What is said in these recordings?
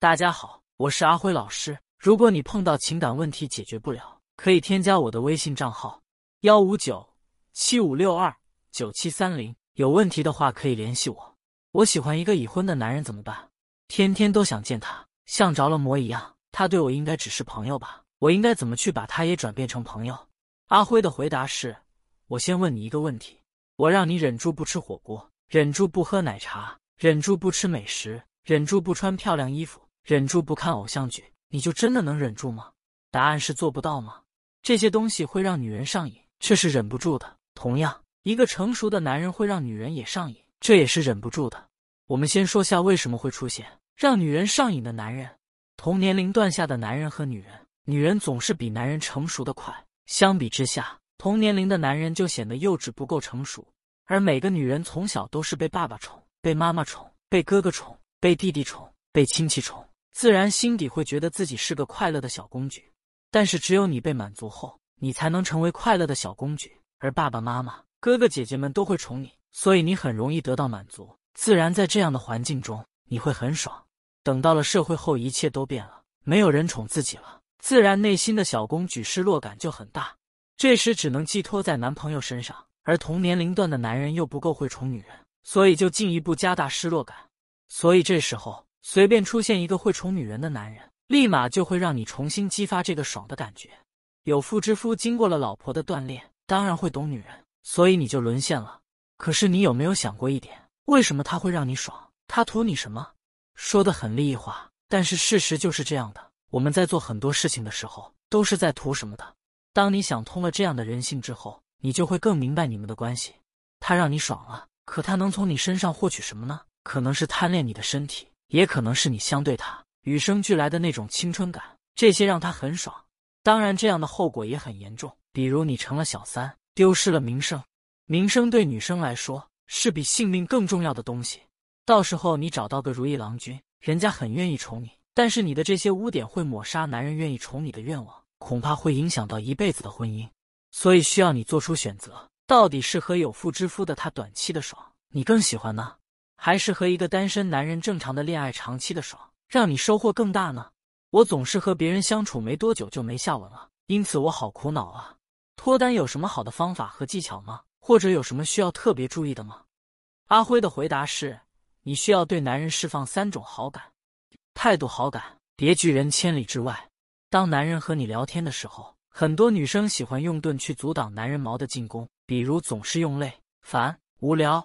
大家好，我是阿辉老师。如果你碰到情感问题解决不了，可以添加我的微信账号幺五九七五六二九七三零。有问题的话可以联系我。我喜欢一个已婚的男人，怎么办？天天都想见他，像着了魔一样。他对我应该只是朋友吧？我应该怎么去把他也转变成朋友？阿辉的回答是：我先问你一个问题，我让你忍住不吃火锅，忍住不喝奶茶，忍住不吃美食。忍住不穿漂亮衣服，忍住不看偶像剧，你就真的能忍住吗？答案是做不到吗？这些东西会让女人上瘾，这是忍不住的。同样，一个成熟的男人会让女人也上瘾，这也是忍不住的。我们先说下为什么会出现让女人上瘾的男人。同年龄段下的男人和女人，女人总是比男人成熟的快。相比之下，同年龄的男人就显得幼稚不够成熟。而每个女人从小都是被爸爸宠、被妈妈宠、被哥哥宠。被弟弟宠，被亲戚宠，自然心底会觉得自己是个快乐的小公举。但是只有你被满足后，你才能成为快乐的小公举。而爸爸妈妈、哥哥姐姐们都会宠你，所以你很容易得到满足。自然在这样的环境中，你会很爽。等到了社会后，一切都变了，没有人宠自己了，自然内心的小公举失落感就很大。这时只能寄托在男朋友身上，而同年龄段的男人又不够会宠女人，所以就进一步加大失落感。所以这时候，随便出现一个会宠女人的男人，立马就会让你重新激发这个爽的感觉。有妇之夫经过了老婆的锻炼，当然会懂女人，所以你就沦陷了。可是你有没有想过一点，为什么他会让你爽？他图你什么？说的很利益化，但是事实就是这样的。我们在做很多事情的时候，都是在图什么的。当你想通了这样的人性之后，你就会更明白你们的关系。他让你爽了，可他能从你身上获取什么呢？可能是贪恋你的身体，也可能是你相对他与生俱来的那种青春感，这些让他很爽。当然，这样的后果也很严重，比如你成了小三，丢失了名声。名声对女生来说是比性命更重要的东西。到时候你找到个如意郎君，人家很愿意宠你，但是你的这些污点会抹杀男人愿意宠你的愿望，恐怕会影响到一辈子的婚姻。所以需要你做出选择，到底是和有妇之夫的他短期的爽，你更喜欢呢？还是和一个单身男人正常的恋爱，长期的爽，让你收获更大呢？我总是和别人相处没多久就没下文了，因此我好苦恼啊！脱单有什么好的方法和技巧吗？或者有什么需要特别注意的吗？阿辉的回答是：你需要对男人释放三种好感，态度好感，别拒人千里之外。当男人和你聊天的时候，很多女生喜欢用盾去阻挡男人矛的进攻，比如总是用累、烦、无聊。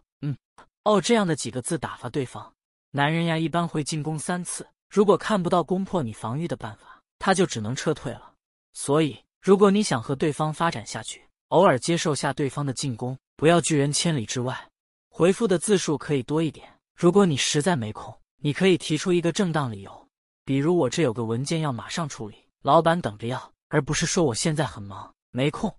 哦，这样的几个字打发对方，男人呀一般会进攻三次，如果看不到攻破你防御的办法，他就只能撤退了。所以，如果你想和对方发展下去，偶尔接受下对方的进攻，不要拒人千里之外。回复的字数可以多一点。如果你实在没空，你可以提出一个正当理由，比如我这有个文件要马上处理，老板等着要，而不是说我现在很忙没空。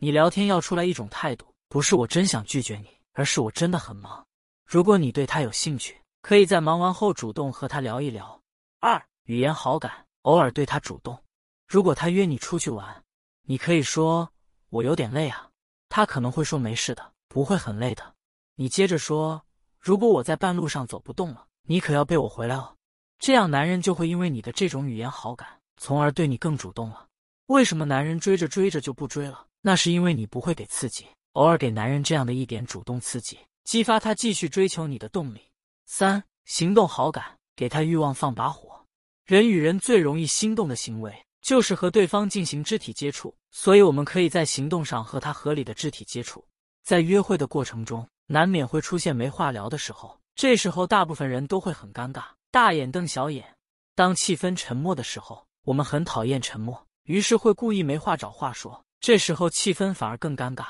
你聊天要出来一种态度，不是我真想拒绝你，而是我真的很忙。如果你对他有兴趣，可以在忙完后主动和他聊一聊。二、语言好感，偶尔对他主动。如果他约你出去玩，你可以说“我有点累啊”，他可能会说“没事的，不会很累的”。你接着说：“如果我在半路上走不动了，你可要背我回来哦。”这样男人就会因为你的这种语言好感，从而对你更主动了。为什么男人追着追着就不追了？那是因为你不会给刺激，偶尔给男人这样的一点主动刺激。激发他继续追求你的动力。三、行动好感，给他欲望放把火。人与人最容易心动的行为就是和对方进行肢体接触，所以我们可以在行动上和他合理的肢体接触。在约会的过程中，难免会出现没话聊的时候，这时候大部分人都会很尴尬，大眼瞪小眼。当气氛沉默的时候，我们很讨厌沉默，于是会故意没话找话说，这时候气氛反而更尴尬。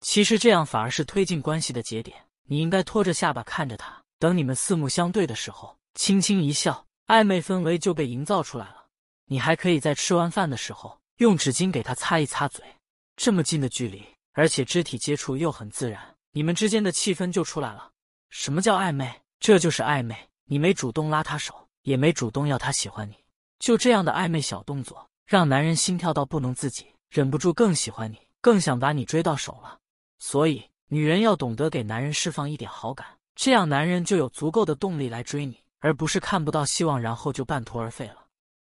其实这样反而是推进关系的节点。你应该拖着下巴看着他，等你们四目相对的时候，轻轻一笑，暧昧氛围就被营造出来了。你还可以在吃完饭的时候用纸巾给他擦一擦嘴，这么近的距离，而且肢体接触又很自然，你们之间的气氛就出来了。什么叫暧昧？这就是暧昧。你没主动拉他手，也没主动要他喜欢你，就这样的暧昧小动作，让男人心跳到不能自己，忍不住更喜欢你，更想把你追到手了。所以。女人要懂得给男人释放一点好感，这样男人就有足够的动力来追你。而不是看不到希望然后就半途而废了。